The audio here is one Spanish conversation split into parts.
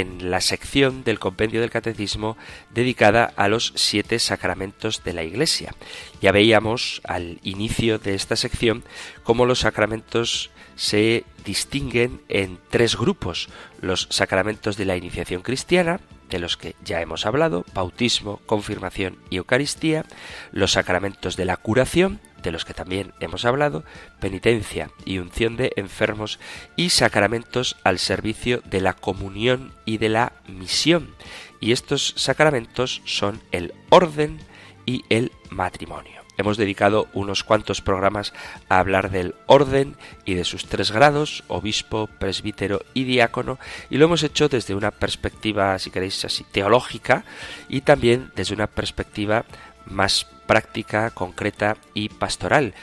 en la sección del compendio del catecismo dedicada a los siete sacramentos de la Iglesia. Ya veíamos al inicio de esta sección cómo los sacramentos se distinguen en tres grupos. Los sacramentos de la iniciación cristiana, de los que ya hemos hablado, bautismo, confirmación y Eucaristía, los sacramentos de la curación, de los que también hemos hablado, penitencia y unción de enfermos y sacramentos al servicio de la comunión y de la misión. Y estos sacramentos son el orden y el matrimonio. Hemos dedicado unos cuantos programas a hablar del orden y de sus tres grados, obispo, presbítero y diácono, y lo hemos hecho desde una perspectiva, si queréis así, teológica y también desde una perspectiva más práctica, concreta y pastoral.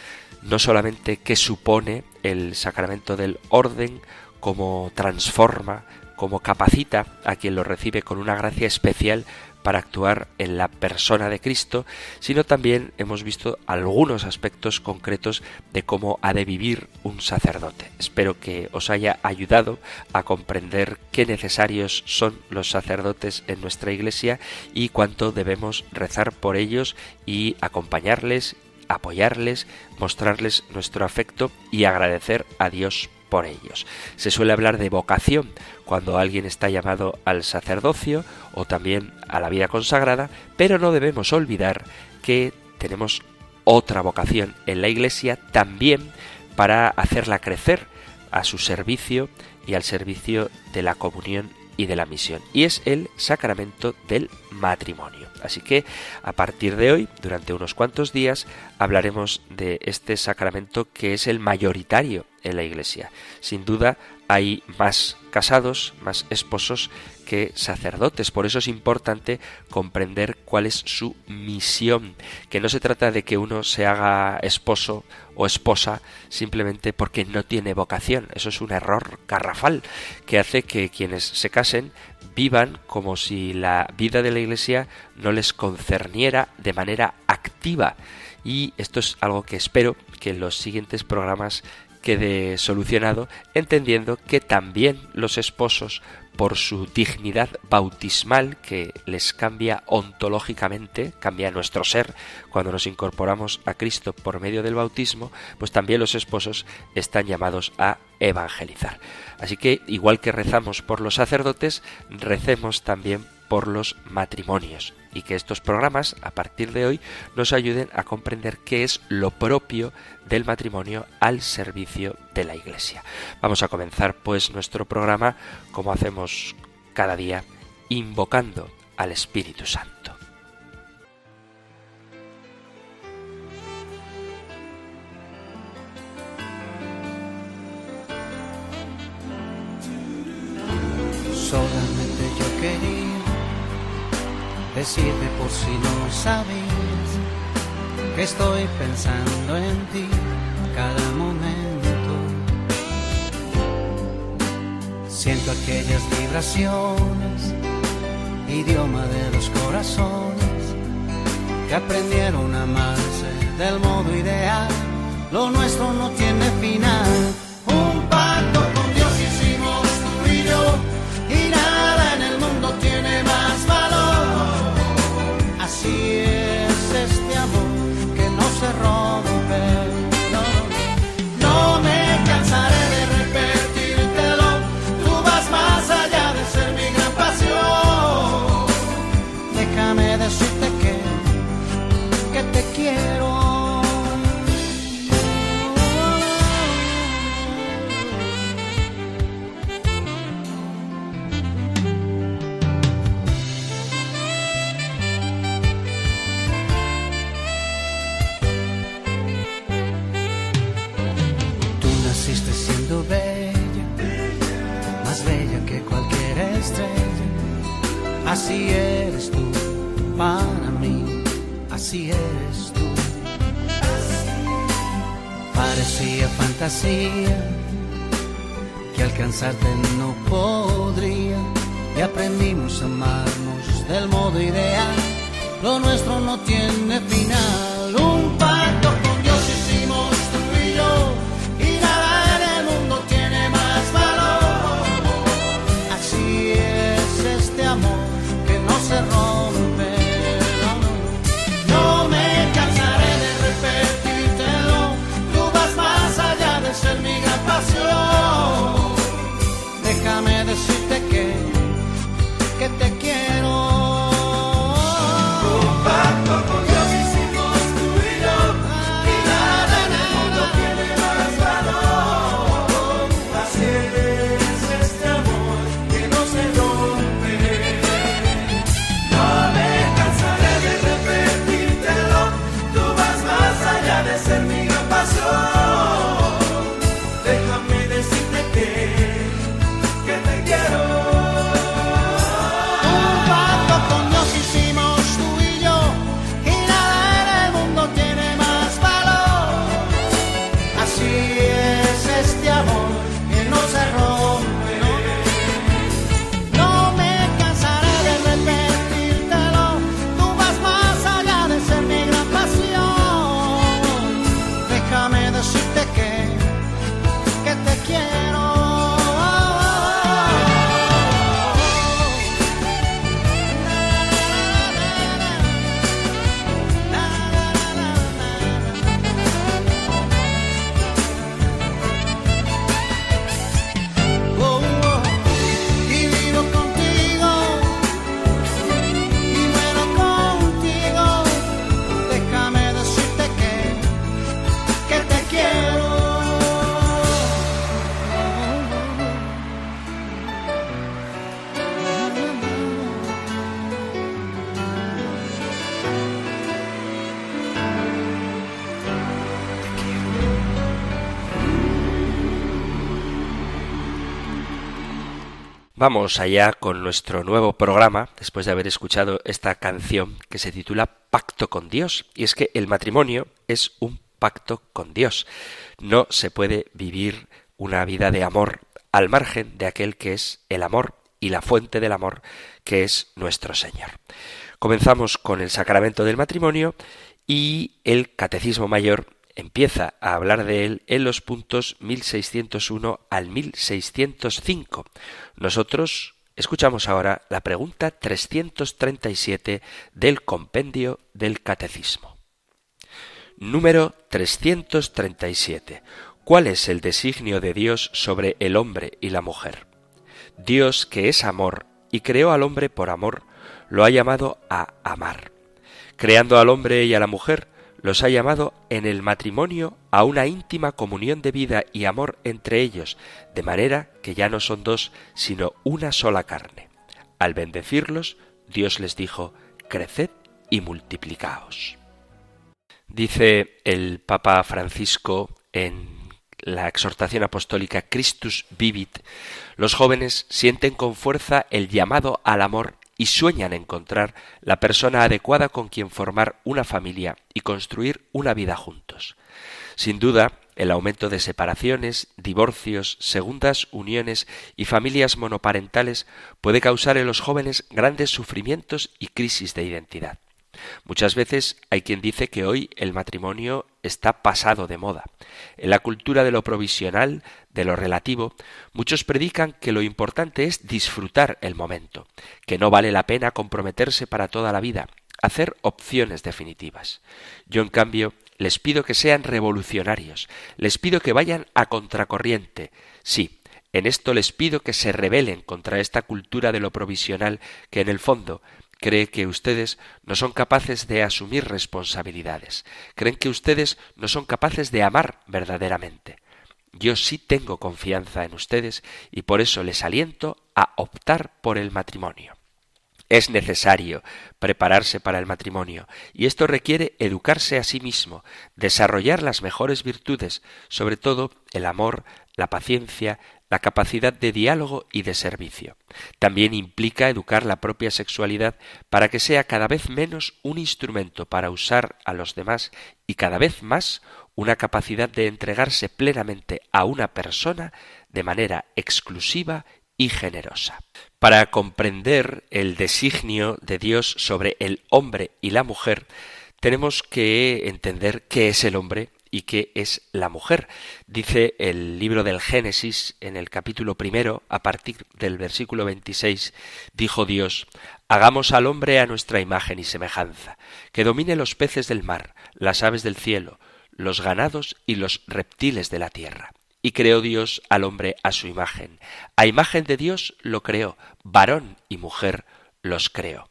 No solamente qué supone el sacramento del orden, cómo transforma, cómo capacita a quien lo recibe con una gracia especial para actuar en la persona de Cristo, sino también hemos visto algunos aspectos concretos de cómo ha de vivir un sacerdote. Espero que os haya ayudado a comprender qué necesarios son los sacerdotes en nuestra Iglesia y cuánto debemos rezar por ellos y acompañarles, apoyarles, mostrarles nuestro afecto y agradecer a Dios por ellos. Se suele hablar de vocación cuando alguien está llamado al sacerdocio o también a la vida consagrada, pero no debemos olvidar que tenemos otra vocación en la Iglesia también para hacerla crecer a su servicio y al servicio de la comunión y de la misión, y es el sacramento del matrimonio. Así que a partir de hoy, durante unos cuantos días, hablaremos de este sacramento que es el mayoritario en la Iglesia. Sin duda hay más casados, más esposos sacerdotes. Por eso es importante comprender cuál es su misión, que no se trata de que uno se haga esposo o esposa simplemente porque no tiene vocación. Eso es un error garrafal que hace que quienes se casen vivan como si la vida de la Iglesia no les concerniera de manera activa. Y esto es algo que espero que en los siguientes programas quede solucionado, entendiendo que también los esposos, por su dignidad bautismal que les cambia ontológicamente, cambia nuestro ser cuando nos incorporamos a Cristo por medio del bautismo, pues también los esposos están llamados a evangelizar. Así que, igual que rezamos por los sacerdotes, recemos también por los matrimonios y que estos programas a partir de hoy nos ayuden a comprender qué es lo propio del matrimonio al servicio de la Iglesia. Vamos a comenzar pues nuestro programa como hacemos cada día invocando al Espíritu Santo. Decirte por si no sabías que estoy pensando en ti cada momento. Siento aquellas vibraciones, idioma de los corazones que aprendieron a amarse del modo ideal. Lo nuestro no tiene final. Que alcanzarte no podría y aprendimos a amarnos del modo ideal. Lo nuestro no tiene final, Vamos allá con nuestro nuevo programa, después de haber escuchado esta canción que se titula Pacto con Dios. Y es que el matrimonio es un pacto con Dios. No se puede vivir una vida de amor al margen de aquel que es el amor y la fuente del amor, que es nuestro Señor. Comenzamos con el sacramento del matrimonio y el Catecismo Mayor empieza a hablar de él en los puntos 1601 al 1605. Nosotros escuchamos ahora la pregunta 337 del compendio del Catecismo. Número 337. ¿Cuál es el designio de Dios sobre el hombre y la mujer? Dios, que es amor y creó al hombre por amor, lo ha llamado a amar. Creando al hombre y a la mujer, los ha llamado en el matrimonio a una íntima comunión de vida y amor entre ellos, de manera que ya no son dos, sino una sola carne. Al bendecirlos, Dios les dijo, Creced y multiplicaos. Dice el Papa Francisco en la exhortación apostólica Christus Vivit, los jóvenes sienten con fuerza el llamado al amor y sueñan encontrar la persona adecuada con quien formar una familia y construir una vida juntos. Sin duda, el aumento de separaciones, divorcios, segundas uniones y familias monoparentales puede causar en los jóvenes grandes sufrimientos y crisis de identidad. Muchas veces hay quien dice que hoy el matrimonio está pasado de moda. En la cultura de lo provisional, de lo relativo, muchos predican que lo importante es disfrutar el momento, que no vale la pena comprometerse para toda la vida, hacer opciones definitivas. Yo, en cambio, les pido que sean revolucionarios, les pido que vayan a contracorriente. Sí, en esto les pido que se rebelen contra esta cultura de lo provisional que en el fondo cree que ustedes no son capaces de asumir responsabilidades, creen que ustedes no son capaces de amar verdaderamente. Yo sí tengo confianza en ustedes y por eso les aliento a optar por el matrimonio. Es necesario prepararse para el matrimonio y esto requiere educarse a sí mismo, desarrollar las mejores virtudes, sobre todo el amor, la paciencia, la capacidad de diálogo y de servicio. También implica educar la propia sexualidad para que sea cada vez menos un instrumento para usar a los demás y cada vez más una capacidad de entregarse plenamente a una persona de manera exclusiva y generosa. Para comprender el designio de Dios sobre el hombre y la mujer, tenemos que entender qué es el hombre y qué es la mujer. Dice el libro del Génesis en el capítulo primero, a partir del versículo 26, dijo Dios, Hagamos al hombre a nuestra imagen y semejanza, que domine los peces del mar, las aves del cielo, los ganados y los reptiles de la tierra. Y creó Dios al hombre a su imagen. A imagen de Dios lo creó, varón y mujer los creó.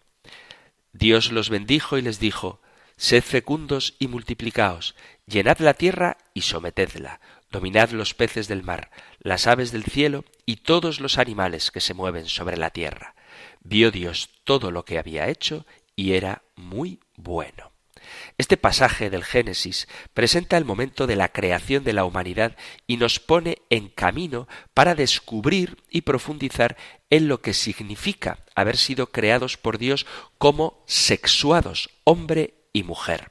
Dios los bendijo y les dijo, Sed fecundos y multiplicaos, llenad la tierra y sometedla, dominad los peces del mar, las aves del cielo y todos los animales que se mueven sobre la tierra. Vio Dios todo lo que había hecho y era muy bueno. Este pasaje del Génesis presenta el momento de la creación de la humanidad y nos pone en camino para descubrir y profundizar en lo que significa haber sido creados por Dios como sexuados, hombre y mujer.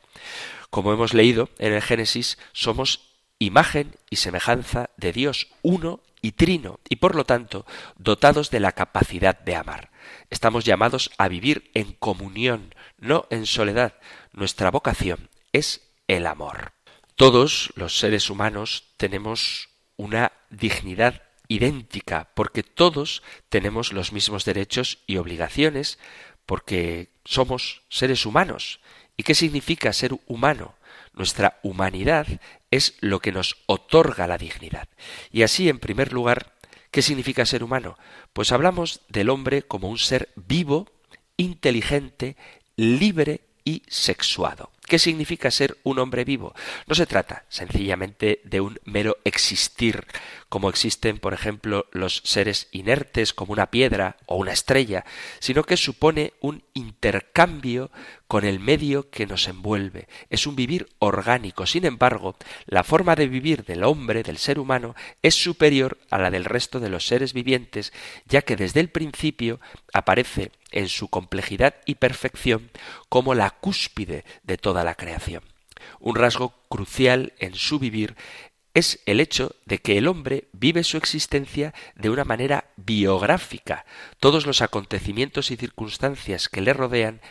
Como hemos leído en el Génesis, somos imagen y semejanza de Dios uno y trino, y por lo tanto dotados de la capacidad de amar. Estamos llamados a vivir en comunión, no en soledad. Nuestra vocación es el amor. Todos los seres humanos tenemos una dignidad idéntica, porque todos tenemos los mismos derechos y obligaciones, porque somos seres humanos. ¿Y qué significa ser humano? Nuestra humanidad es lo que nos otorga la dignidad. Y así, en primer lugar, ¿qué significa ser humano? Pues hablamos del hombre como un ser vivo, inteligente, libre y sexuado. ¿Qué significa ser un hombre vivo? No se trata sencillamente de un mero existir, como existen, por ejemplo, los seres inertes como una piedra o una estrella, sino que supone un intercambio con el medio que nos envuelve. Es un vivir orgánico. Sin embargo, la forma de vivir del hombre, del ser humano, es superior a la del resto de los seres vivientes, ya que desde el principio aparece en su complejidad y perfección como la cúspide de toda la creación. Un rasgo crucial en su vivir es el hecho de que el hombre vive su existencia de una manera biográfica. Todos los acontecimientos y circunstancias que le rodean,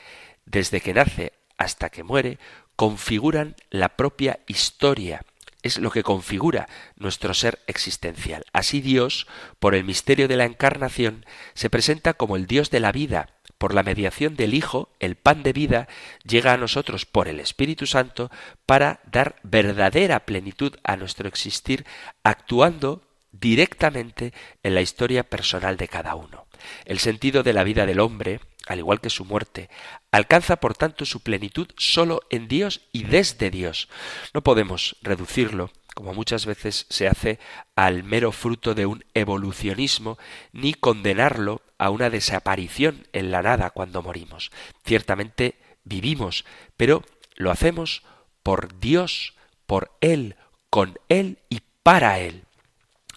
desde que nace hasta que muere, configuran la propia historia. Es lo que configura nuestro ser existencial. Así Dios, por el misterio de la encarnación, se presenta como el Dios de la vida, por la mediación del Hijo, el pan de vida llega a nosotros por el Espíritu Santo para dar verdadera plenitud a nuestro existir, actuando directamente en la historia personal de cada uno. El sentido de la vida del hombre, al igual que su muerte, alcanza por tanto su plenitud sólo en Dios y desde Dios. No podemos reducirlo como muchas veces se hace al mero fruto de un evolucionismo, ni condenarlo a una desaparición en la nada cuando morimos. Ciertamente vivimos, pero lo hacemos por Dios, por Él, con Él y para Él.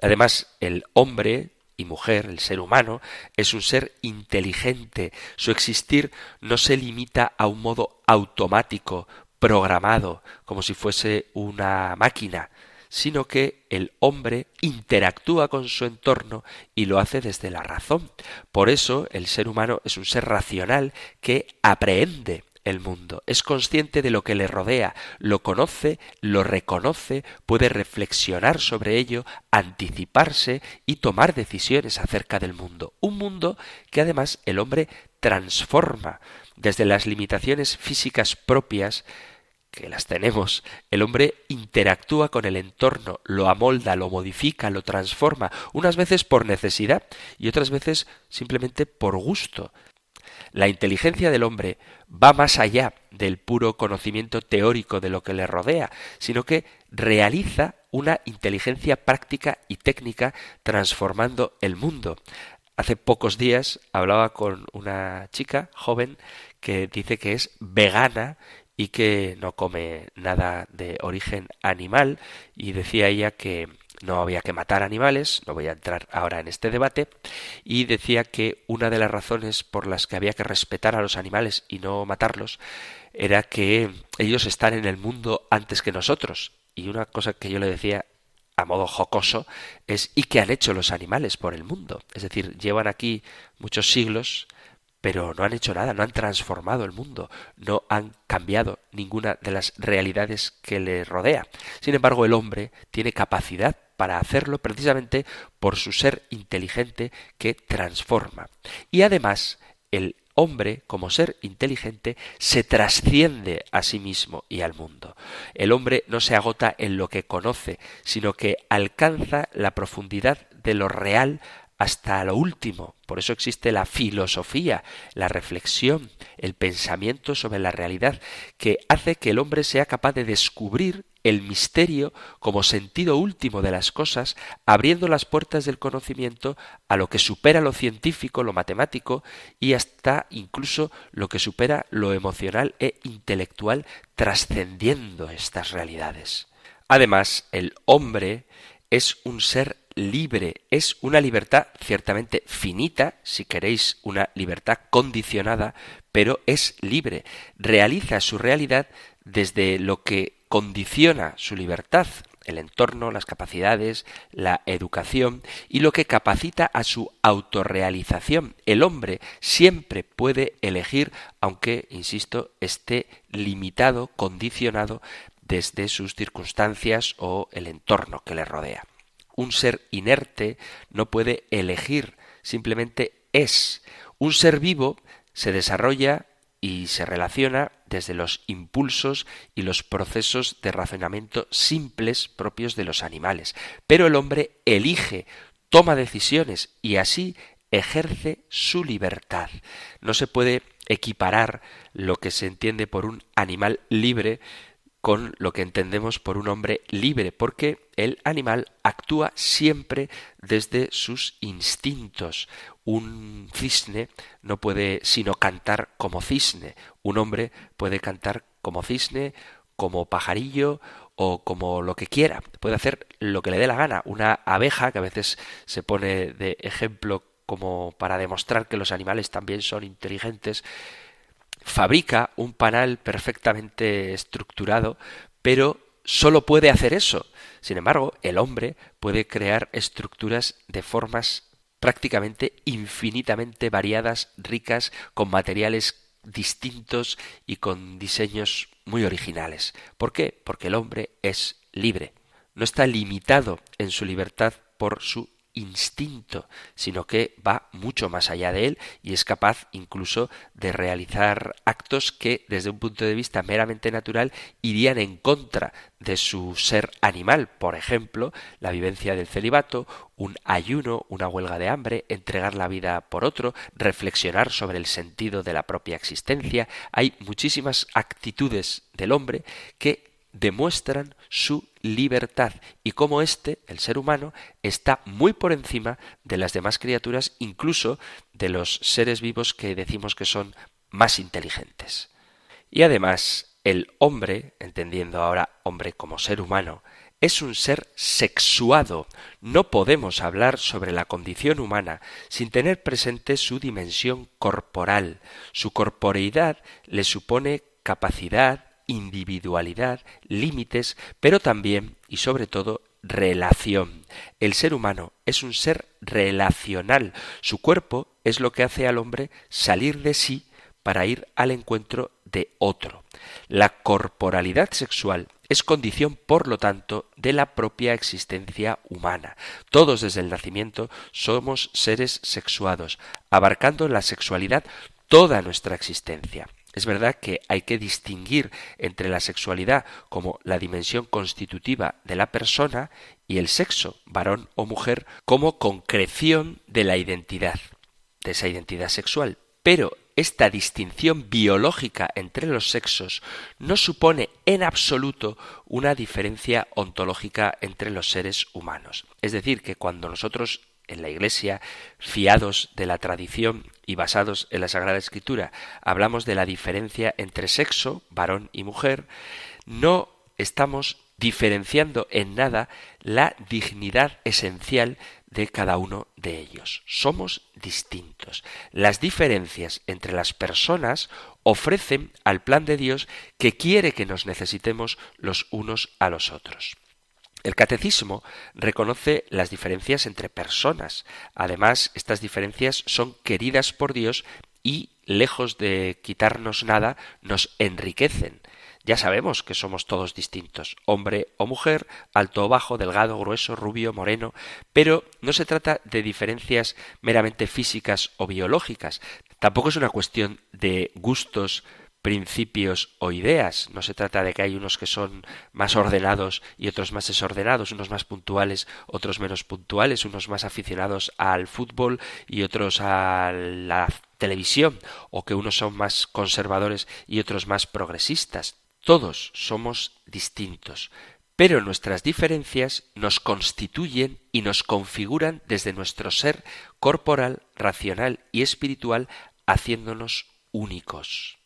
Además, el hombre y mujer, el ser humano, es un ser inteligente. Su existir no se limita a un modo automático, programado, como si fuese una máquina, sino que el hombre interactúa con su entorno y lo hace desde la razón. Por eso el ser humano es un ser racional que aprehende el mundo, es consciente de lo que le rodea, lo conoce, lo reconoce, puede reflexionar sobre ello, anticiparse y tomar decisiones acerca del mundo. Un mundo que además el hombre transforma desde las limitaciones físicas propias que las tenemos, el hombre interactúa con el entorno, lo amolda, lo modifica, lo transforma, unas veces por necesidad y otras veces simplemente por gusto. La inteligencia del hombre va más allá del puro conocimiento teórico de lo que le rodea, sino que realiza una inteligencia práctica y técnica transformando el mundo. Hace pocos días hablaba con una chica joven que dice que es vegana y que no come nada de origen animal y decía ella que no había que matar animales, no voy a entrar ahora en este debate, y decía que una de las razones por las que había que respetar a los animales y no matarlos era que ellos están en el mundo antes que nosotros. Y una cosa que yo le decía a modo jocoso es ¿y qué han hecho los animales por el mundo? Es decir, llevan aquí muchos siglos pero no han hecho nada, no han transformado el mundo, no han cambiado ninguna de las realidades que le rodea. Sin embargo, el hombre tiene capacidad para hacerlo precisamente por su ser inteligente que transforma. Y además, el hombre, como ser inteligente, se trasciende a sí mismo y al mundo. El hombre no se agota en lo que conoce, sino que alcanza la profundidad de lo real hasta lo último. Por eso existe la filosofía, la reflexión, el pensamiento sobre la realidad, que hace que el hombre sea capaz de descubrir el misterio como sentido último de las cosas, abriendo las puertas del conocimiento a lo que supera lo científico, lo matemático y hasta incluso lo que supera lo emocional e intelectual, trascendiendo estas realidades. Además, el hombre es un ser libre, es una libertad ciertamente finita, si queréis una libertad condicionada, pero es libre, realiza su realidad desde lo que condiciona su libertad, el entorno, las capacidades, la educación y lo que capacita a su autorrealización. El hombre siempre puede elegir, aunque, insisto, esté limitado, condicionado desde sus circunstancias o el entorno que le rodea. Un ser inerte no puede elegir, simplemente es. Un ser vivo se desarrolla y se relaciona desde los impulsos y los procesos de razonamiento simples propios de los animales. Pero el hombre elige, toma decisiones y así ejerce su libertad. No se puede equiparar lo que se entiende por un animal libre con lo que entendemos por un hombre libre, porque el animal actúa siempre desde sus instintos. Un cisne no puede sino cantar como cisne. Un hombre puede cantar como cisne, como pajarillo o como lo que quiera. Puede hacer lo que le dé la gana. Una abeja, que a veces se pone de ejemplo como para demostrar que los animales también son inteligentes, fabrica un panal perfectamente estructurado, pero solo puede hacer eso. Sin embargo, el hombre puede crear estructuras de formas prácticamente infinitamente variadas, ricas, con materiales distintos y con diseños muy originales. ¿Por qué? Porque el hombre es libre. No está limitado en su libertad por su instinto, sino que va mucho más allá de él y es capaz incluso de realizar actos que desde un punto de vista meramente natural irían en contra de su ser animal, por ejemplo, la vivencia del celibato, un ayuno, una huelga de hambre, entregar la vida por otro, reflexionar sobre el sentido de la propia existencia. Hay muchísimas actitudes del hombre que demuestran su libertad y cómo éste, el ser humano, está muy por encima de las demás criaturas, incluso de los seres vivos que decimos que son más inteligentes. Y además, el hombre, entendiendo ahora hombre como ser humano, es un ser sexuado. No podemos hablar sobre la condición humana sin tener presente su dimensión corporal. Su corporeidad le supone capacidad, individualidad, límites, pero también y sobre todo relación. El ser humano es un ser relacional. Su cuerpo es lo que hace al hombre salir de sí para ir al encuentro de otro. La corporalidad sexual es condición, por lo tanto, de la propia existencia humana. Todos desde el nacimiento somos seres sexuados, abarcando la sexualidad toda nuestra existencia. Es verdad que hay que distinguir entre la sexualidad como la dimensión constitutiva de la persona y el sexo, varón o mujer, como concreción de la identidad, de esa identidad sexual. Pero esta distinción biológica entre los sexos no supone en absoluto una diferencia ontológica entre los seres humanos. Es decir, que cuando nosotros en la Iglesia, fiados de la tradición y basados en la Sagrada Escritura, hablamos de la diferencia entre sexo, varón y mujer, no estamos diferenciando en nada la dignidad esencial de cada uno de ellos. Somos distintos. Las diferencias entre las personas ofrecen al plan de Dios que quiere que nos necesitemos los unos a los otros. El catecismo reconoce las diferencias entre personas. Además, estas diferencias son queridas por Dios y, lejos de quitarnos nada, nos enriquecen. Ya sabemos que somos todos distintos, hombre o mujer, alto o bajo, delgado, grueso, rubio, moreno, pero no se trata de diferencias meramente físicas o biológicas, tampoco es una cuestión de gustos principios o ideas. No se trata de que hay unos que son más ordenados y otros más desordenados, unos más puntuales, otros menos puntuales, unos más aficionados al fútbol y otros a la televisión, o que unos son más conservadores y otros más progresistas. Todos somos distintos, pero nuestras diferencias nos constituyen y nos configuran desde nuestro ser corporal, racional y espiritual, haciéndonos únicos.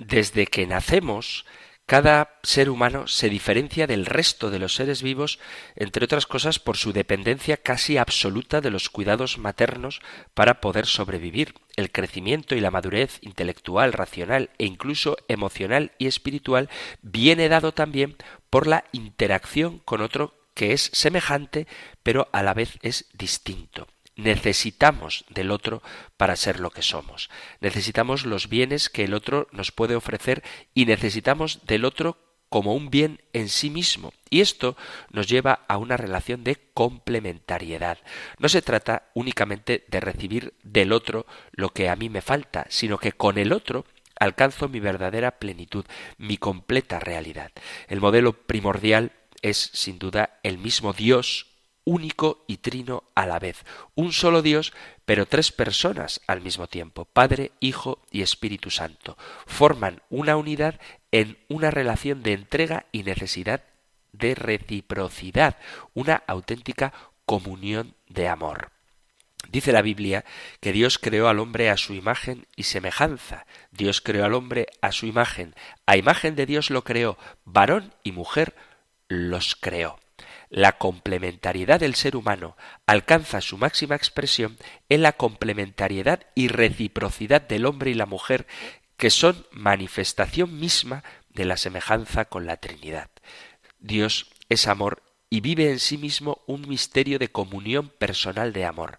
Desde que nacemos, cada ser humano se diferencia del resto de los seres vivos, entre otras cosas por su dependencia casi absoluta de los cuidados maternos para poder sobrevivir. El crecimiento y la madurez intelectual, racional e incluso emocional y espiritual viene dado también por la interacción con otro que es semejante pero a la vez es distinto. Necesitamos del otro para ser lo que somos. Necesitamos los bienes que el otro nos puede ofrecer y necesitamos del otro como un bien en sí mismo. Y esto nos lleva a una relación de complementariedad. No se trata únicamente de recibir del otro lo que a mí me falta, sino que con el otro alcanzo mi verdadera plenitud, mi completa realidad. El modelo primordial es, sin duda, el mismo Dios único y trino a la vez, un solo Dios, pero tres personas al mismo tiempo, Padre, Hijo y Espíritu Santo, forman una unidad en una relación de entrega y necesidad de reciprocidad, una auténtica comunión de amor. Dice la Biblia que Dios creó al hombre a su imagen y semejanza. Dios creó al hombre a su imagen. A imagen de Dios lo creó. Varón y mujer los creó. La complementariedad del ser humano alcanza su máxima expresión en la complementariedad y reciprocidad del hombre y la mujer, que son manifestación misma de la semejanza con la Trinidad. Dios es amor y vive en sí mismo un misterio de comunión personal de amor,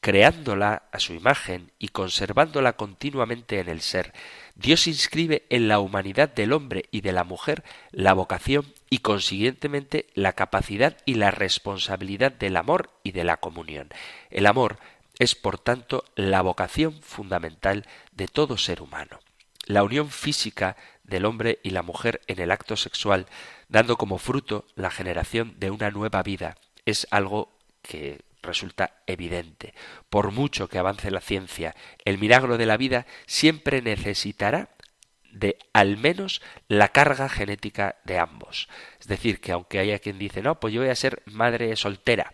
creándola a su imagen y conservándola continuamente en el ser. Dios inscribe en la humanidad del hombre y de la mujer la vocación y consiguientemente la capacidad y la responsabilidad del amor y de la comunión. El amor es, por tanto, la vocación fundamental de todo ser humano. La unión física del hombre y la mujer en el acto sexual, dando como fruto la generación de una nueva vida, es algo que resulta evidente. Por mucho que avance la ciencia, el milagro de la vida siempre necesitará de al menos la carga genética de ambos. Es decir, que aunque haya quien dice, no, pues yo voy a ser madre soltera,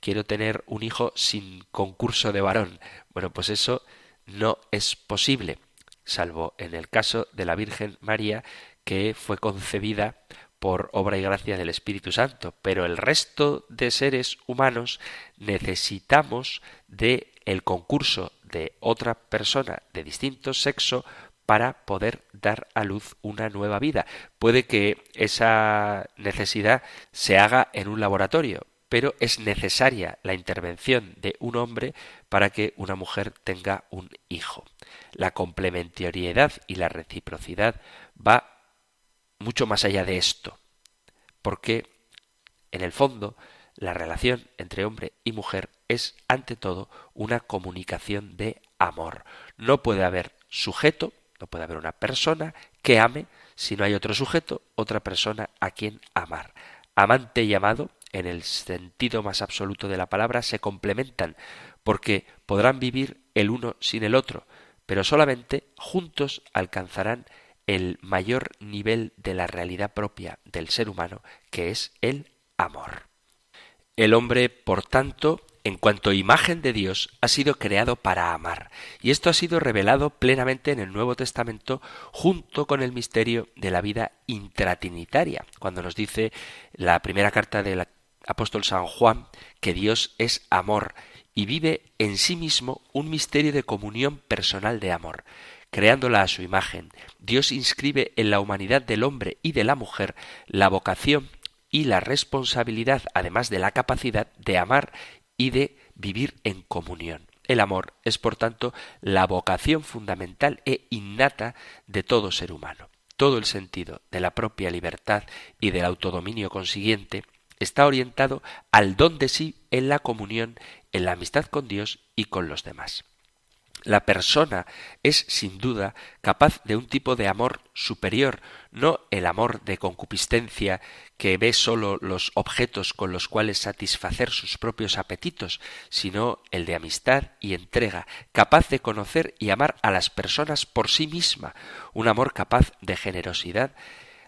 quiero tener un hijo sin concurso de varón. Bueno, pues eso no es posible, salvo en el caso de la Virgen María, que fue concebida por obra y gracia del Espíritu Santo, pero el resto de seres humanos necesitamos de el concurso de otra persona de distinto sexo para poder dar a luz una nueva vida. Puede que esa necesidad se haga en un laboratorio, pero es necesaria la intervención de un hombre para que una mujer tenga un hijo. La complementariedad y la reciprocidad va mucho más allá de esto, porque en el fondo la relación entre hombre y mujer es ante todo una comunicación de amor. No puede haber sujeto, no puede haber una persona que ame si no hay otro sujeto, otra persona a quien amar. Amante y amado, en el sentido más absoluto de la palabra, se complementan, porque podrán vivir el uno sin el otro, pero solamente juntos alcanzarán el mayor nivel de la realidad propia del ser humano, que es el amor. El hombre, por tanto, en cuanto imagen de Dios, ha sido creado para amar. Y esto ha sido revelado plenamente en el Nuevo Testamento junto con el misterio de la vida intratrinitaria, cuando nos dice la primera carta del apóstol San Juan que Dios es amor y vive en sí mismo un misterio de comunión personal de amor. Creándola a su imagen, Dios inscribe en la humanidad del hombre y de la mujer la vocación y la responsabilidad, además de la capacidad de amar y de vivir en comunión. El amor es, por tanto, la vocación fundamental e innata de todo ser humano. Todo el sentido de la propia libertad y del autodominio consiguiente está orientado al don de sí en la comunión, en la amistad con Dios y con los demás. La persona es sin duda capaz de un tipo de amor superior, no el amor de concupiscencia que ve sólo los objetos con los cuales satisfacer sus propios apetitos, sino el de amistad y entrega, capaz de conocer y amar a las personas por sí misma, un amor capaz de generosidad,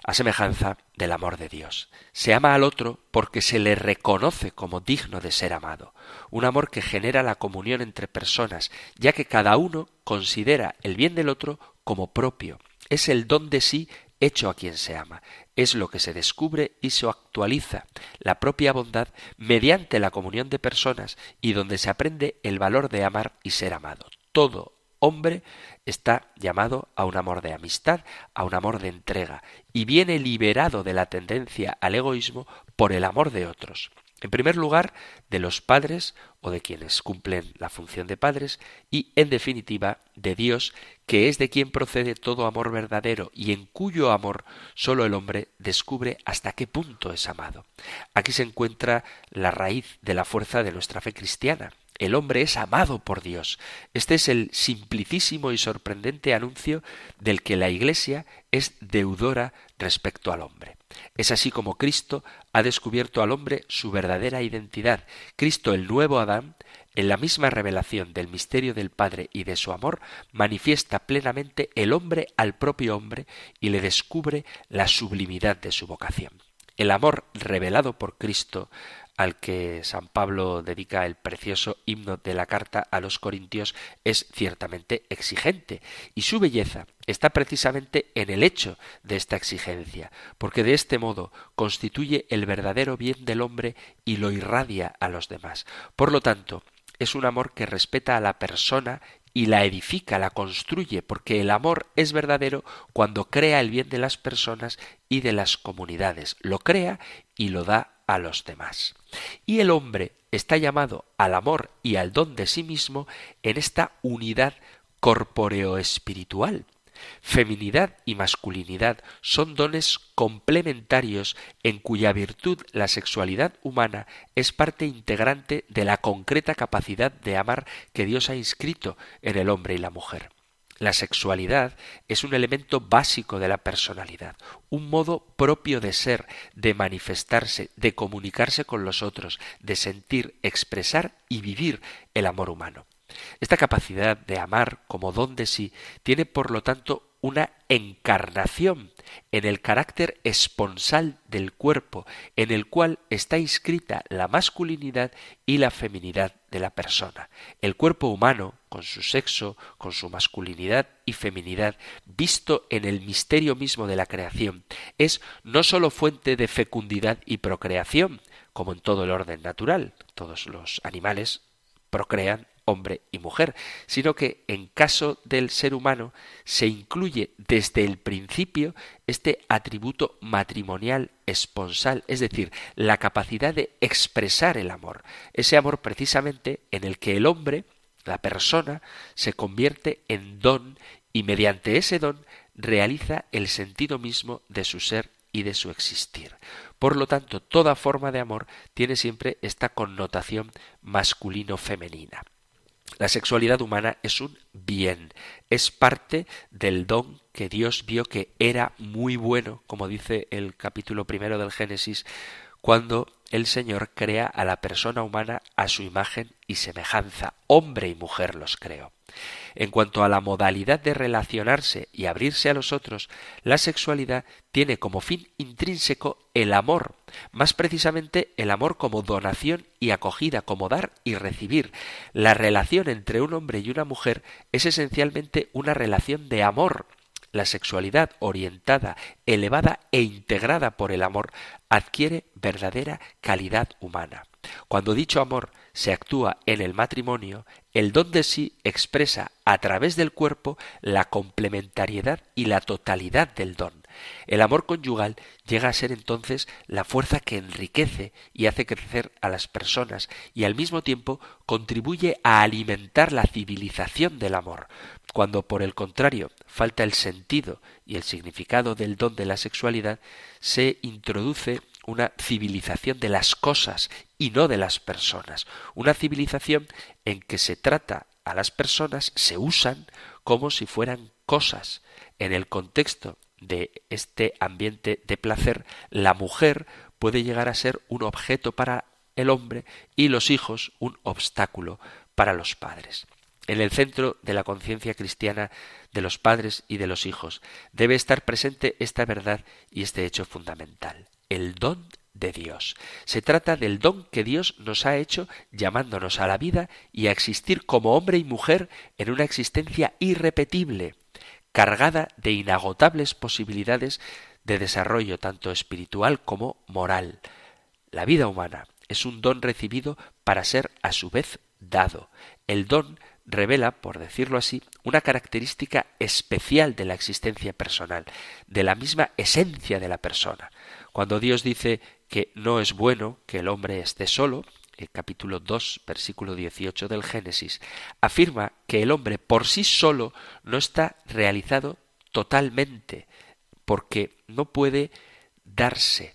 a semejanza del amor de Dios. Se ama al otro porque se le reconoce como digno de ser amado, un amor que genera la comunión entre personas, ya que cada uno considera el bien del otro como propio. Es el don de sí hecho a quien se ama. Es lo que se descubre y se actualiza, la propia bondad, mediante la comunión de personas y donde se aprende el valor de amar y ser amado. Todo hombre está llamado a un amor de amistad, a un amor de entrega, y viene liberado de la tendencia al egoísmo por el amor de otros. En primer lugar, de los padres o de quienes cumplen la función de padres y, en definitiva, de Dios, que es de quien procede todo amor verdadero y en cuyo amor sólo el hombre descubre hasta qué punto es amado. Aquí se encuentra la raíz de la fuerza de nuestra fe cristiana. El hombre es amado por Dios. Este es el simplicísimo y sorprendente anuncio del que la Iglesia es deudora respecto al hombre. Es así como Cristo ha descubierto al hombre su verdadera identidad. Cristo, el nuevo Adán, en la misma revelación del misterio del Padre y de su amor, manifiesta plenamente el hombre al propio hombre y le descubre la sublimidad de su vocación. El amor revelado por Cristo al que San Pablo dedica el precioso himno de la carta a los Corintios es ciertamente exigente, y su belleza está precisamente en el hecho de esta exigencia, porque de este modo constituye el verdadero bien del hombre y lo irradia a los demás. Por lo tanto, es un amor que respeta a la persona y la edifica, la construye, porque el amor es verdadero cuando crea el bien de las personas y de las comunidades, lo crea y lo da a los demás. Y el hombre está llamado al amor y al don de sí mismo en esta unidad corpóreo-espiritual. Feminidad y masculinidad son dones complementarios en cuya virtud la sexualidad humana es parte integrante de la concreta capacidad de amar que Dios ha inscrito en el hombre y la mujer. La sexualidad es un elemento básico de la personalidad, un modo propio de ser, de manifestarse, de comunicarse con los otros, de sentir, expresar y vivir el amor humano. Esta capacidad de amar como don de sí tiene por lo tanto una encarnación en el carácter esponsal del cuerpo, en el cual está inscrita la masculinidad y la feminidad de la persona. El cuerpo humano, con su sexo, con su masculinidad y feminidad, visto en el misterio mismo de la creación, es no sólo fuente de fecundidad y procreación, como en todo el orden natural, todos los animales procrean hombre y mujer, sino que en caso del ser humano se incluye desde el principio este atributo matrimonial esponsal, es decir, la capacidad de expresar el amor, ese amor precisamente en el que el hombre, la persona, se convierte en don y mediante ese don realiza el sentido mismo de su ser y de su existir. Por lo tanto, toda forma de amor tiene siempre esta connotación masculino-femenina. La sexualidad humana es un bien, es parte del don que Dios vio que era muy bueno, como dice el capítulo primero del Génesis, cuando el Señor crea a la persona humana a su imagen y semejanza, hombre y mujer los creó. En cuanto a la modalidad de relacionarse y abrirse a los otros, la sexualidad tiene como fin intrínseco el amor, más precisamente el amor como donación y acogida, como dar y recibir. La relación entre un hombre y una mujer es esencialmente una relación de amor. La sexualidad orientada, elevada e integrada por el amor adquiere verdadera calidad humana. Cuando dicho amor se actúa en el matrimonio, el don de sí expresa a través del cuerpo la complementariedad y la totalidad del don. El amor conyugal llega a ser entonces la fuerza que enriquece y hace crecer a las personas y al mismo tiempo contribuye a alimentar la civilización del amor. Cuando por el contrario falta el sentido y el significado del don de la sexualidad, se introduce una civilización de las cosas y no de las personas, una civilización en que se trata a las personas, se usan como si fueran cosas. En el contexto de este ambiente de placer, la mujer puede llegar a ser un objeto para el hombre y los hijos un obstáculo para los padres. En el centro de la conciencia cristiana de los padres y de los hijos debe estar presente esta verdad y este hecho fundamental el don de Dios. Se trata del don que Dios nos ha hecho llamándonos a la vida y a existir como hombre y mujer en una existencia irrepetible, cargada de inagotables posibilidades de desarrollo tanto espiritual como moral. La vida humana es un don recibido para ser a su vez dado. El don revela, por decirlo así, una característica especial de la existencia personal, de la misma esencia de la persona. Cuando Dios dice que no es bueno que el hombre esté solo, el capítulo 2, versículo 18 del Génesis, afirma que el hombre por sí solo no está realizado totalmente, porque no puede darse.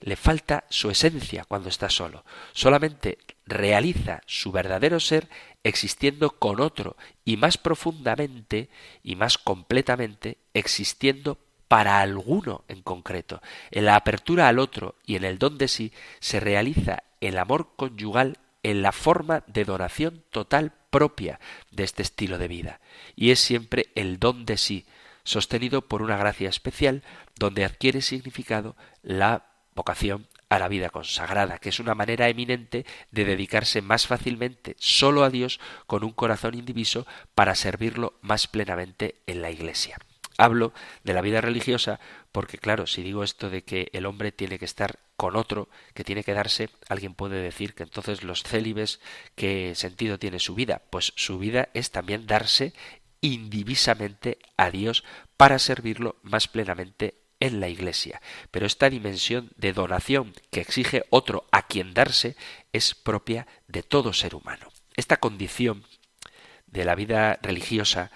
Le falta su esencia cuando está solo. Solamente realiza su verdadero ser existiendo con otro y más profundamente y más completamente existiendo para alguno en concreto. En la apertura al otro y en el don de sí se realiza el amor conyugal en la forma de donación total propia de este estilo de vida. Y es siempre el don de sí, sostenido por una gracia especial, donde adquiere significado la vocación a la vida consagrada, que es una manera eminente de dedicarse más fácilmente solo a Dios con un corazón indiviso para servirlo más plenamente en la Iglesia. Hablo de la vida religiosa porque, claro, si digo esto de que el hombre tiene que estar con otro, que tiene que darse, alguien puede decir que entonces los célibes, ¿qué sentido tiene su vida? Pues su vida es también darse indivisamente a Dios para servirlo más plenamente en la Iglesia. Pero esta dimensión de donación que exige otro a quien darse es propia de todo ser humano. Esta condición de la vida religiosa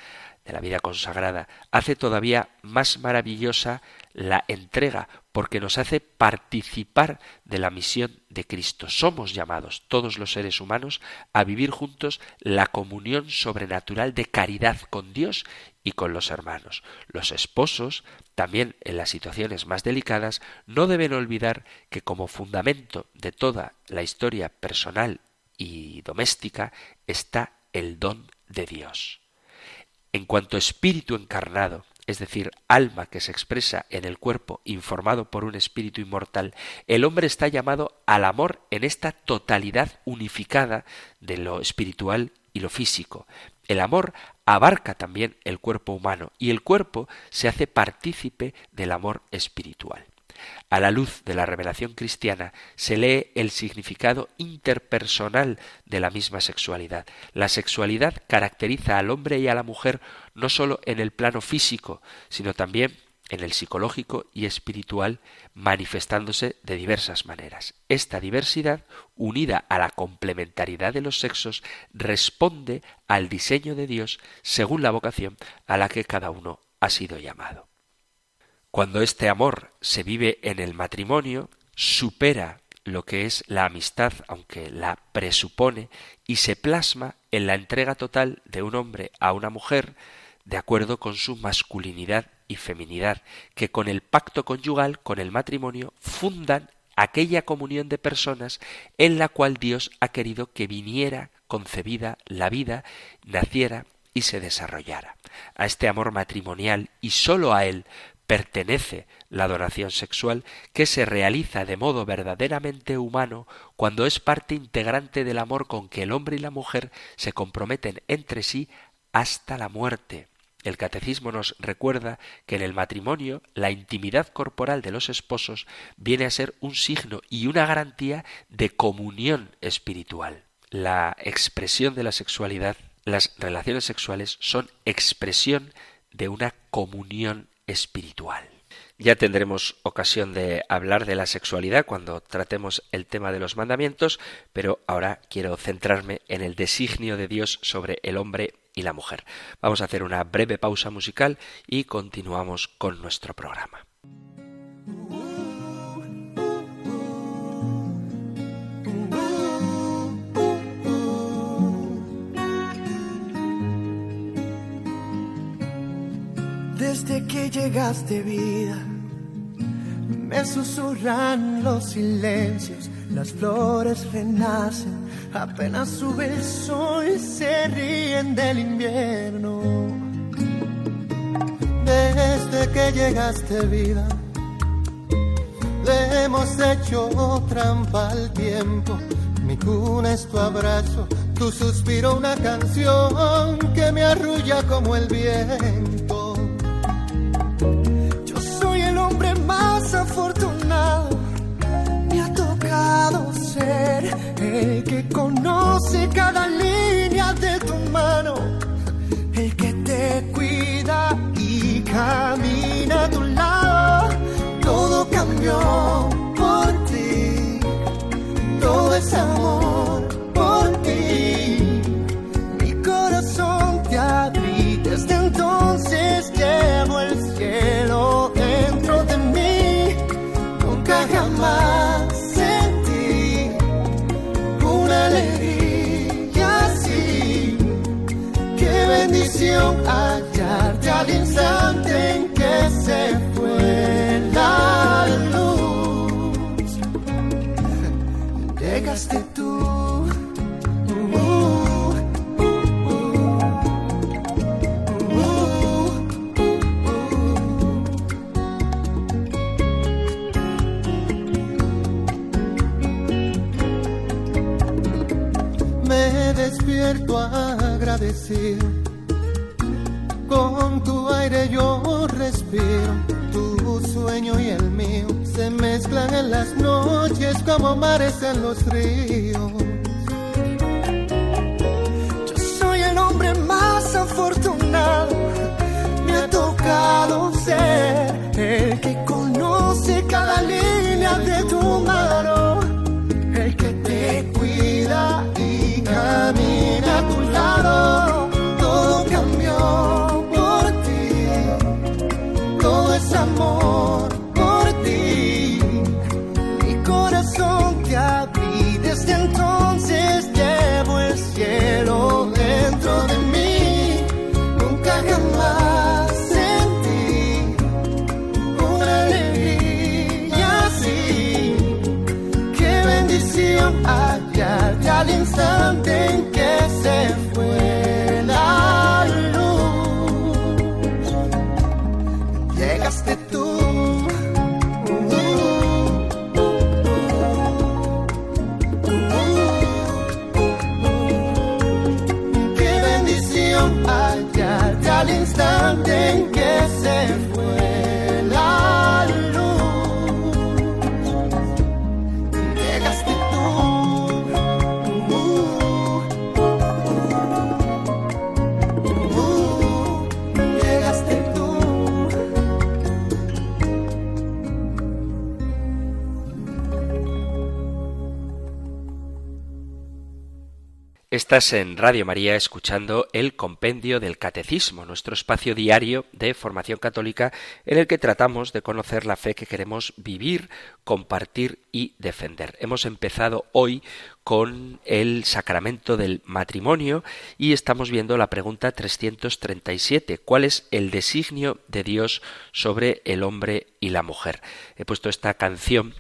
de la vida consagrada, hace todavía más maravillosa la entrega, porque nos hace participar de la misión de Cristo. Somos llamados, todos los seres humanos, a vivir juntos la comunión sobrenatural de caridad con Dios y con los hermanos. Los esposos, también en las situaciones más delicadas, no deben olvidar que como fundamento de toda la historia personal y doméstica está el don de Dios. En cuanto espíritu encarnado, es decir, alma que se expresa en el cuerpo informado por un espíritu inmortal, el hombre está llamado al amor en esta totalidad unificada de lo espiritual y lo físico. El amor abarca también el cuerpo humano y el cuerpo se hace partícipe del amor espiritual. A la luz de la revelación cristiana se lee el significado interpersonal de la misma sexualidad. La sexualidad caracteriza al hombre y a la mujer no sólo en el plano físico, sino también en el psicológico y espiritual, manifestándose de diversas maneras. Esta diversidad, unida a la complementariedad de los sexos, responde al diseño de Dios según la vocación a la que cada uno ha sido llamado. Cuando este amor se vive en el matrimonio, supera lo que es la amistad, aunque la presupone, y se plasma en la entrega total de un hombre a una mujer, de acuerdo con su masculinidad y feminidad, que con el pacto conyugal, con el matrimonio, fundan aquella comunión de personas en la cual Dios ha querido que viniera concebida la vida, naciera y se desarrollara. A este amor matrimonial y sólo a él pertenece la adoración sexual que se realiza de modo verdaderamente humano cuando es parte integrante del amor con que el hombre y la mujer se comprometen entre sí hasta la muerte. El catecismo nos recuerda que en el matrimonio la intimidad corporal de los esposos viene a ser un signo y una garantía de comunión espiritual. La expresión de la sexualidad, las relaciones sexuales son expresión de una comunión espiritual. Ya tendremos ocasión de hablar de la sexualidad cuando tratemos el tema de los mandamientos, pero ahora quiero centrarme en el designio de Dios sobre el hombre y la mujer. Vamos a hacer una breve pausa musical y continuamos con nuestro programa. Desde que llegaste vida, me susurran los silencios, las flores renacen, apenas sube el sol se ríen del invierno. Desde que llegaste vida, le hemos hecho trampa al tiempo. Mi cuna es tu abrazo, tu suspiro una canción que me arrulla como el viento el que conoce cada línea de tu mano, el que te cuida y camina a tu lado. Todo cambió por ti, todo es amor agradecido. Con tu aire yo respiro, tu sueño y el mío se mezclan en las noches como mares en los ríos. Yo soy el hombre más afortunado, me ha tocado ser el que conoce cada línea de tu mano, Estás en Radio María escuchando el Compendio del Catecismo, nuestro espacio diario de formación católica en el que tratamos de conocer la fe que queremos vivir, compartir y defender. Hemos empezado hoy con el sacramento del matrimonio y estamos viendo la pregunta 337. ¿Cuál es el designio de Dios sobre el hombre y la mujer? He puesto esta canción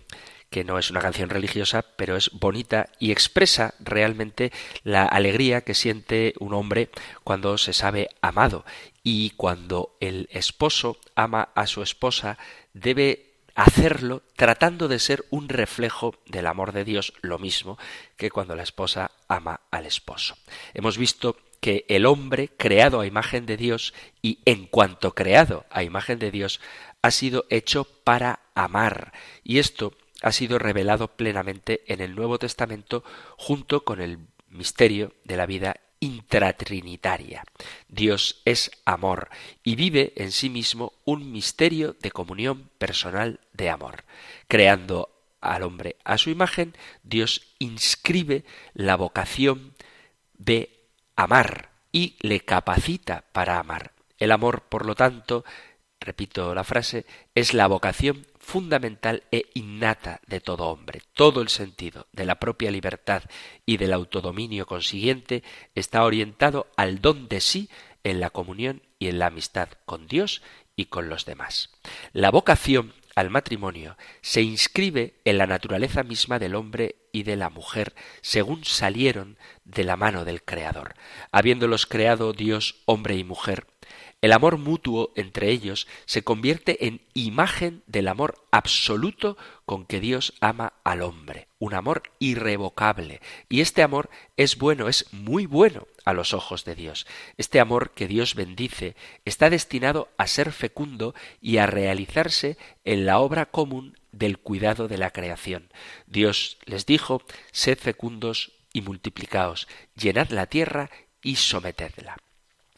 que no es una canción religiosa, pero es bonita y expresa realmente la alegría que siente un hombre cuando se sabe amado. y cuando el esposo ama a su esposa debe hacerlo tratando de ser un reflejo del amor de Dios, lo mismo que cuando la esposa ama al esposo. Hemos visto que el hombre, creado a imagen de Dios, y en cuanto creado a imagen de Dios, ha sido hecho para amar. Y esto ha sido revelado plenamente en el Nuevo Testamento junto con el misterio de la vida intratrinitaria. Dios es amor y vive en sí mismo un misterio de comunión personal de amor. Creando al hombre a su imagen, Dios inscribe la vocación de amar y le capacita para amar. El amor, por lo tanto, repito la frase, es la vocación fundamental e innata de todo hombre. Todo el sentido de la propia libertad y del autodominio consiguiente está orientado al don de sí en la comunión y en la amistad con Dios y con los demás. La vocación al matrimonio se inscribe en la naturaleza misma del hombre y de la mujer, según salieron de la mano del Creador. Habiéndolos creado Dios hombre y mujer, el amor mutuo entre ellos se convierte en imagen del amor absoluto con que Dios ama al hombre, un amor irrevocable. Y este amor es bueno, es muy bueno a los ojos de Dios. Este amor que Dios bendice está destinado a ser fecundo y a realizarse en la obra común del cuidado de la creación. Dios les dijo, sed fecundos y multiplicaos, llenad la tierra y sometedla.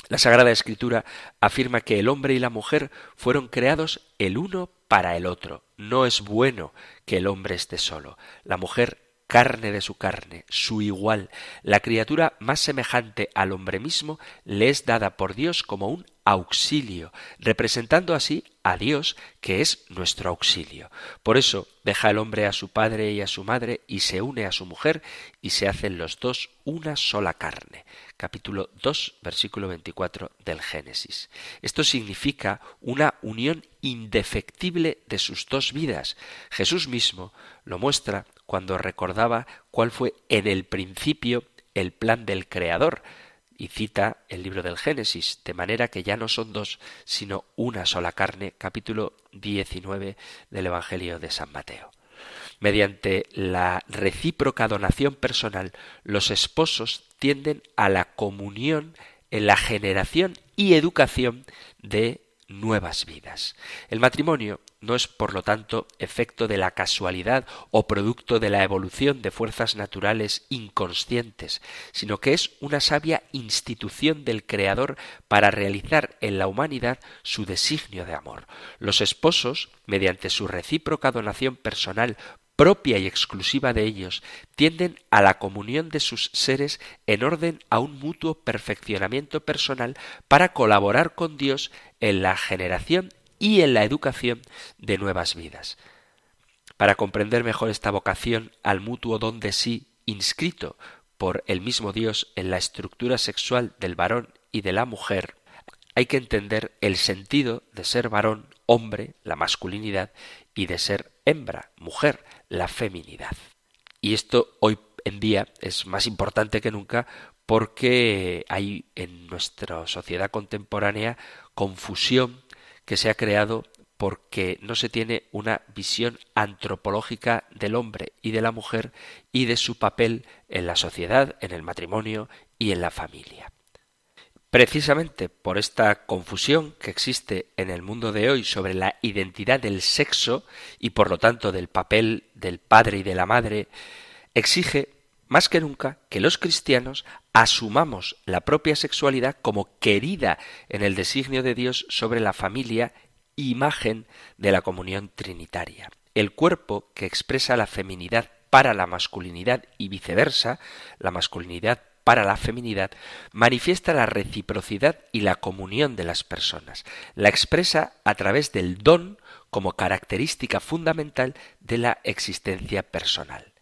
La Sagrada Escritura afirma que el hombre y la mujer fueron creados el uno para el otro. No es bueno que el hombre esté solo. La mujer carne de su carne, su igual, la criatura más semejante al hombre mismo, le es dada por Dios como un auxilio, representando así a Dios, que es nuestro auxilio. Por eso deja el hombre a su padre y a su madre y se une a su mujer y se hacen los dos una sola carne. Capítulo 2, versículo 24 del Génesis. Esto significa una unión indefectible de sus dos vidas. Jesús mismo lo muestra cuando recordaba cuál fue en el principio el plan del Creador y cita el libro del Génesis, de manera que ya no son dos, sino una sola carne, capítulo 19 del Evangelio de San Mateo. Mediante la recíproca donación personal, los esposos tienden a la comunión en la generación y educación de nuevas vidas. El matrimonio no es, por lo tanto, efecto de la casualidad o producto de la evolución de fuerzas naturales inconscientes, sino que es una sabia institución del Creador para realizar en la humanidad su designio de amor. Los esposos, mediante su recíproca donación personal propia y exclusiva de ellos, tienden a la comunión de sus seres en orden a un mutuo perfeccionamiento personal para colaborar con Dios en la generación y en la educación de nuevas vidas. Para comprender mejor esta vocación al mutuo don de sí inscrito por el mismo Dios en la estructura sexual del varón y de la mujer, hay que entender el sentido de ser varón, hombre, la masculinidad, y de ser hembra, mujer, la feminidad. Y esto hoy en día es más importante que nunca porque hay en nuestra sociedad contemporánea confusión que se ha creado porque no se tiene una visión antropológica del hombre y de la mujer y de su papel en la sociedad, en el matrimonio y en la familia. Precisamente por esta confusión que existe en el mundo de hoy sobre la identidad del sexo y por lo tanto del papel del padre y de la madre, exige más que nunca que los cristianos asumamos la propia sexualidad como querida en el designio de Dios sobre la familia, imagen de la comunión trinitaria. El cuerpo que expresa la feminidad para la masculinidad y viceversa, la masculinidad para la feminidad, manifiesta la reciprocidad y la comunión de las personas. La expresa a través del don como característica fundamental de la existencia personal.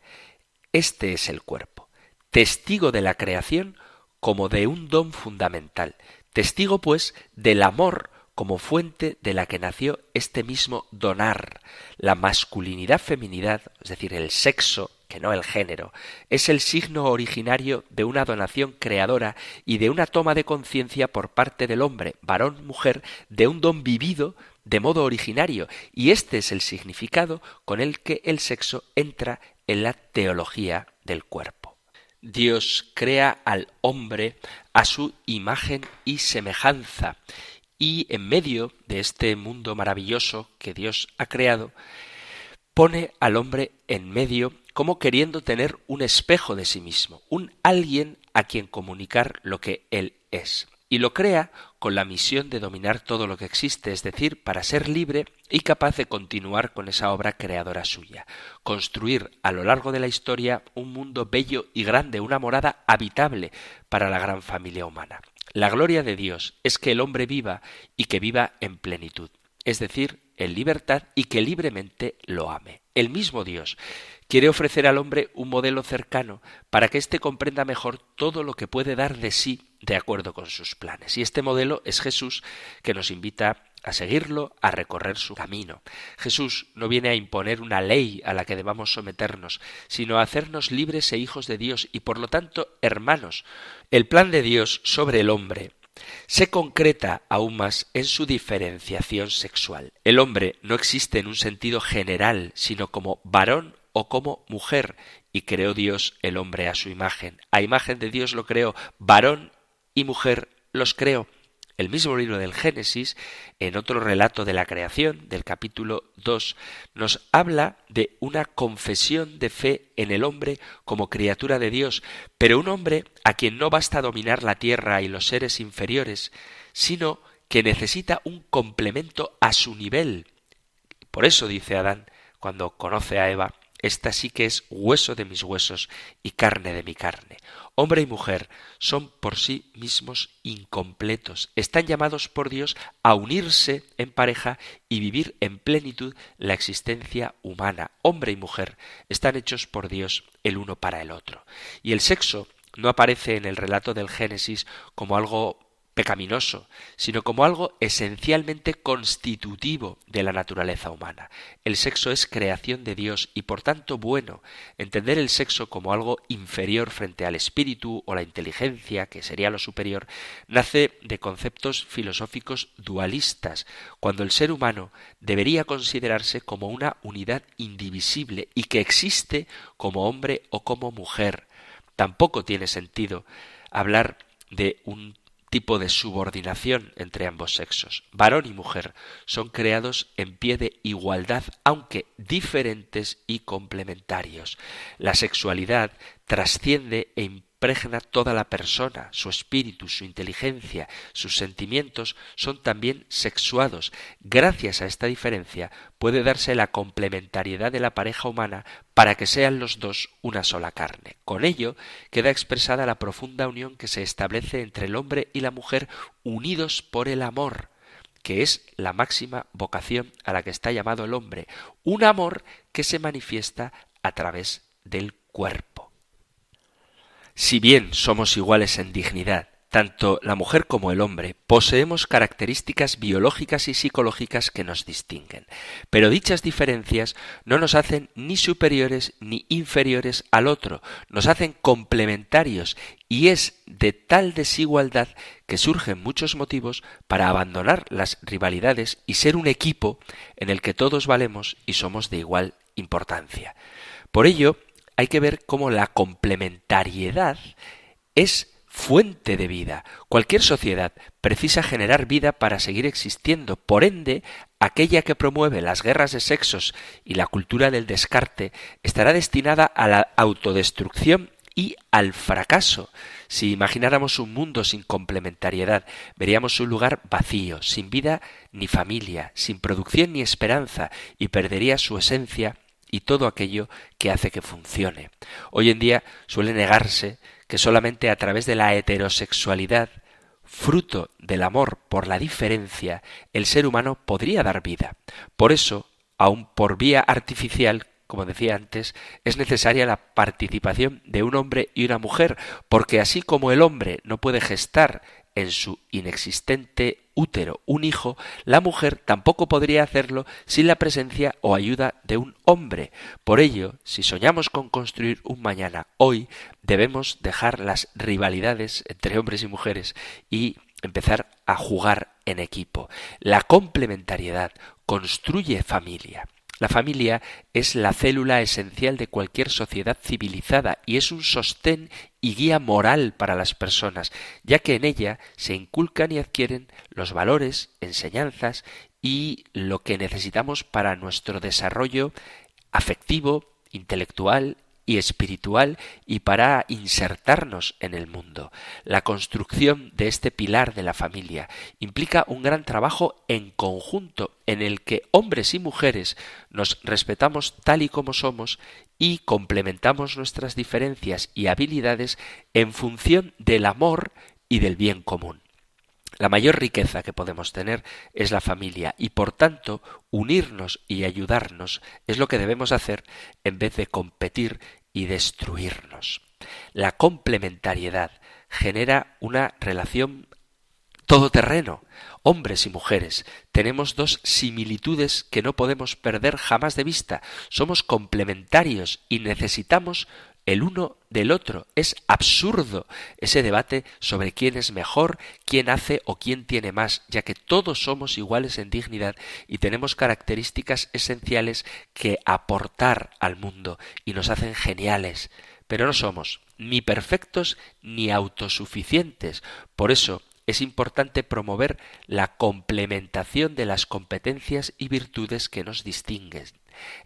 Este es el cuerpo, testigo de la creación como de un don fundamental, testigo pues del amor como fuente de la que nació este mismo donar. La masculinidad feminidad, es decir, el sexo que no el género, es el signo originario de una donación creadora y de una toma de conciencia por parte del hombre, varón, mujer, de un don vivido de modo originario, y este es el significado con el que el sexo entra en la teología del cuerpo. Dios crea al hombre a su imagen y semejanza, y en medio de este mundo maravilloso que Dios ha creado, pone al hombre en medio como queriendo tener un espejo de sí mismo, un alguien a quien comunicar lo que él es. Y lo crea con la misión de dominar todo lo que existe, es decir, para ser libre y capaz de continuar con esa obra creadora suya, construir a lo largo de la historia un mundo bello y grande, una morada habitable para la gran familia humana. La gloria de Dios es que el hombre viva y que viva en plenitud, es decir, en libertad y que libremente lo ame. El mismo Dios quiere ofrecer al hombre un modelo cercano para que éste comprenda mejor todo lo que puede dar de sí de acuerdo con sus planes. Y este modelo es Jesús que nos invita a seguirlo, a recorrer su camino. Jesús no viene a imponer una ley a la que debamos someternos, sino a hacernos libres e hijos de Dios y por lo tanto hermanos. El plan de Dios sobre el hombre se concreta aún más en su diferenciación sexual. El hombre no existe en un sentido general, sino como varón o como mujer, y creó Dios el hombre a su imagen. A imagen de Dios lo creó, varón y mujer los creó. El mismo libro del Génesis, en otro relato de la creación, del capítulo 2, nos habla de una confesión de fe en el hombre como criatura de Dios, pero un hombre a quien no basta dominar la tierra y los seres inferiores, sino que necesita un complemento a su nivel. Por eso dice Adán, cuando conoce a Eva, esta sí que es hueso de mis huesos y carne de mi carne. Hombre y mujer son por sí mismos incompletos. Están llamados por Dios a unirse en pareja y vivir en plenitud la existencia humana. Hombre y mujer están hechos por Dios el uno para el otro. Y el sexo no aparece en el relato del Génesis como algo pecaminoso, sino como algo esencialmente constitutivo de la naturaleza humana. El sexo es creación de Dios y por tanto bueno. Entender el sexo como algo inferior frente al espíritu o la inteligencia, que sería lo superior, nace de conceptos filosóficos dualistas, cuando el ser humano debería considerarse como una unidad indivisible y que existe como hombre o como mujer. Tampoco tiene sentido hablar de un tipo de subordinación entre ambos sexos. Varón y mujer son creados en pie de igualdad, aunque diferentes y complementarios. La sexualidad trasciende e impregna toda la persona, su espíritu, su inteligencia, sus sentimientos son también sexuados. Gracias a esta diferencia puede darse la complementariedad de la pareja humana para que sean los dos una sola carne. Con ello queda expresada la profunda unión que se establece entre el hombre y la mujer unidos por el amor que es la máxima vocación a la que está llamado el hombre, un amor que se manifiesta a través del cuerpo. Si bien somos iguales en dignidad, tanto la mujer como el hombre poseemos características biológicas y psicológicas que nos distinguen, pero dichas diferencias no nos hacen ni superiores ni inferiores al otro, nos hacen complementarios y es de tal desigualdad que surgen muchos motivos para abandonar las rivalidades y ser un equipo en el que todos valemos y somos de igual importancia. Por ello, hay que ver cómo la complementariedad es fuente de vida. Cualquier sociedad precisa generar vida para seguir existiendo. Por ende, aquella que promueve las guerras de sexos y la cultura del descarte estará destinada a la autodestrucción y al fracaso. Si imagináramos un mundo sin complementariedad, veríamos un lugar vacío, sin vida ni familia, sin producción ni esperanza, y perdería su esencia y todo aquello que hace que funcione. Hoy en día suele negarse que solamente a través de la heterosexualidad, fruto del amor por la diferencia, el ser humano podría dar vida. Por eso, aun por vía artificial, como decía antes, es necesaria la participación de un hombre y una mujer, porque así como el hombre no puede gestar en su inexistente útero un hijo, la mujer tampoco podría hacerlo sin la presencia o ayuda de un hombre. Por ello, si soñamos con construir un mañana hoy, debemos dejar las rivalidades entre hombres y mujeres y empezar a jugar en equipo. La complementariedad construye familia. La familia es la célula esencial de cualquier sociedad civilizada y es un sostén y guía moral para las personas, ya que en ella se inculcan y adquieren los valores, enseñanzas y lo que necesitamos para nuestro desarrollo afectivo, intelectual y espiritual y para insertarnos en el mundo. La construcción de este pilar de la familia implica un gran trabajo en conjunto en el que hombres y mujeres nos respetamos tal y como somos y complementamos nuestras diferencias y habilidades en función del amor y del bien común. La mayor riqueza que podemos tener es la familia y por tanto unirnos y ayudarnos es lo que debemos hacer en vez de competir y destruirnos. La complementariedad genera una relación todoterreno. Hombres y mujeres tenemos dos similitudes que no podemos perder jamás de vista. Somos complementarios y necesitamos el uno del otro. Es absurdo ese debate sobre quién es mejor, quién hace o quién tiene más, ya que todos somos iguales en dignidad y tenemos características esenciales que aportar al mundo y nos hacen geniales. Pero no somos ni perfectos ni autosuficientes. Por eso es importante promover la complementación de las competencias y virtudes que nos distinguen.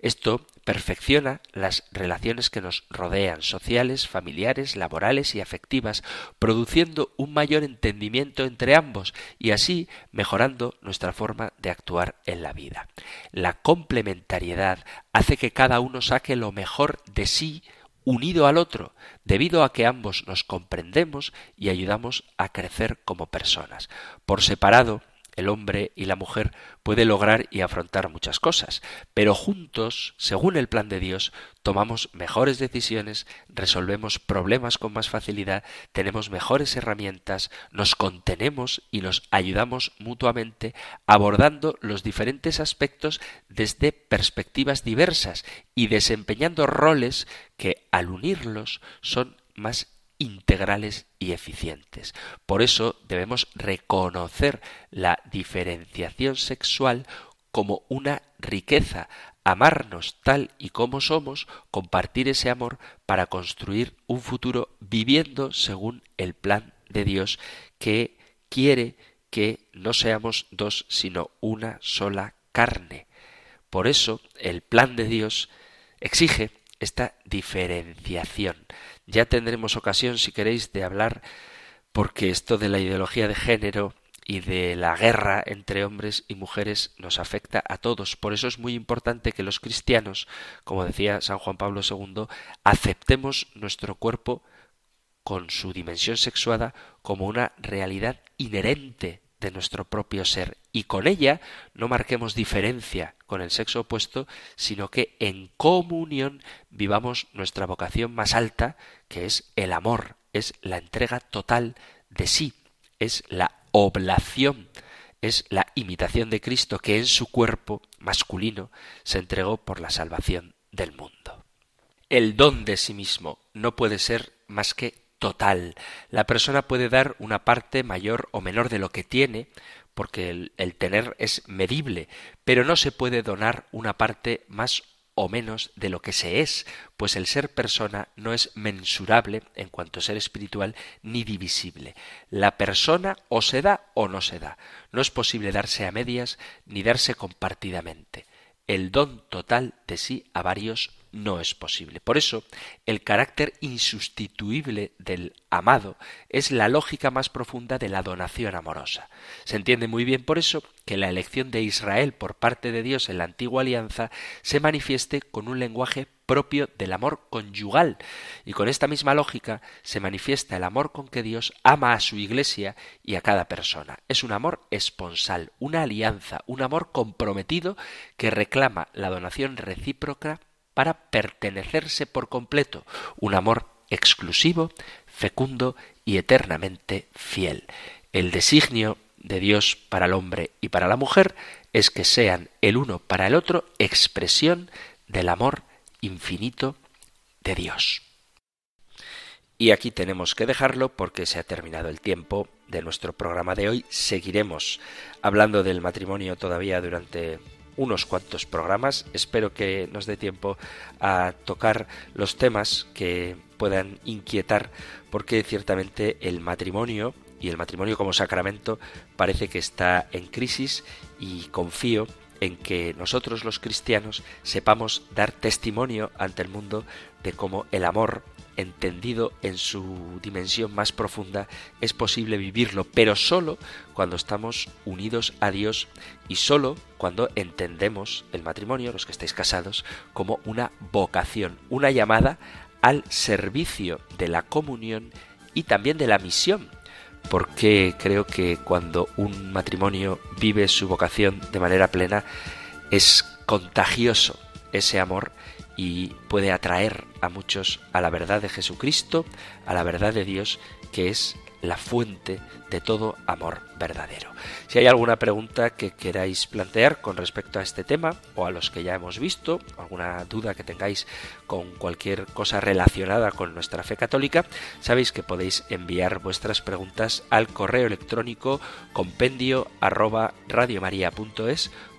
Esto perfecciona las relaciones que nos rodean, sociales, familiares, laborales y afectivas, produciendo un mayor entendimiento entre ambos y así mejorando nuestra forma de actuar en la vida. La complementariedad hace que cada uno saque lo mejor de sí unido al otro, debido a que ambos nos comprendemos y ayudamos a crecer como personas. Por separado, el hombre y la mujer puede lograr y afrontar muchas cosas, pero juntos, según el plan de Dios, tomamos mejores decisiones, resolvemos problemas con más facilidad, tenemos mejores herramientas, nos contenemos y nos ayudamos mutuamente abordando los diferentes aspectos desde perspectivas diversas y desempeñando roles que al unirlos son más integrales y eficientes. Por eso debemos reconocer la diferenciación sexual como una riqueza, amarnos tal y como somos, compartir ese amor para construir un futuro viviendo según el plan de Dios que quiere que no seamos dos, sino una sola carne. Por eso el plan de Dios exige esta diferenciación. Ya tendremos ocasión, si queréis, de hablar, porque esto de la ideología de género y de la guerra entre hombres y mujeres nos afecta a todos. Por eso es muy importante que los cristianos, como decía San Juan Pablo II, aceptemos nuestro cuerpo con su dimensión sexuada como una realidad inherente de nuestro propio ser y con ella no marquemos diferencia con el sexo opuesto, sino que en comunión vivamos nuestra vocación más alta, que es el amor, es la entrega total de sí, es la oblación, es la imitación de Cristo que en su cuerpo masculino se entregó por la salvación del mundo. El don de sí mismo no puede ser más que total. La persona puede dar una parte mayor o menor de lo que tiene, porque el, tener es medible, pero no se puede donar una parte más o menos de lo que se es, pues el ser persona no es mensurable en cuanto a ser espiritual ni divisible. La persona o se da o no se da. No es posible darse a medias ni darse compartidamente. El don total de sí a varios no es posible. Por eso, el carácter insustituible del amado es la lógica más profunda de la donación amorosa. Se entiende muy bien por eso que la elección de Israel por parte de Dios en la antigua alianza se manifieste con un lenguaje propio del amor conyugal y con esta misma lógica se manifiesta el amor con que Dios ama a su iglesia y a cada persona. Es un amor esponsal, una alianza, un amor comprometido que reclama la donación recíproca para pertenecerse por completo, un amor exclusivo, fecundo y eternamente fiel. El designio de Dios para el hombre y para la mujer es que sean el uno para el otro expresión del amor infinito de Dios. Y aquí tenemos que dejarlo porque se ha terminado el tiempo de nuestro programa de hoy. Seguiremos hablando del matrimonio todavía durante unos cuantos programas. Espero que nos dé tiempo a tocar los temas que puedan inquietar porque ciertamente el matrimonio y el matrimonio como sacramento parece que está en crisis y confío en que nosotros los cristianos sepamos dar testimonio ante el mundo de cómo el amor entendido en su dimensión más profunda es posible vivirlo, pero solo cuando estamos unidos a Dios y solo cuando entendemos el matrimonio, los que estáis casados, como una vocación, una llamada al servicio de la comunión y también de la misión. Porque creo que cuando un matrimonio vive su vocación de manera plena es contagioso ese amor y puede atraer a muchos a la verdad de Jesucristo, a la verdad de Dios, que es la fuente de todo amor verdadero. Si hay alguna pregunta que queráis plantear con respecto a este tema o a los que ya hemos visto, alguna duda que tengáis con cualquier cosa relacionada con nuestra fe católica, sabéis que podéis enviar vuestras preguntas al correo electrónico compendio arroba radiomaria.es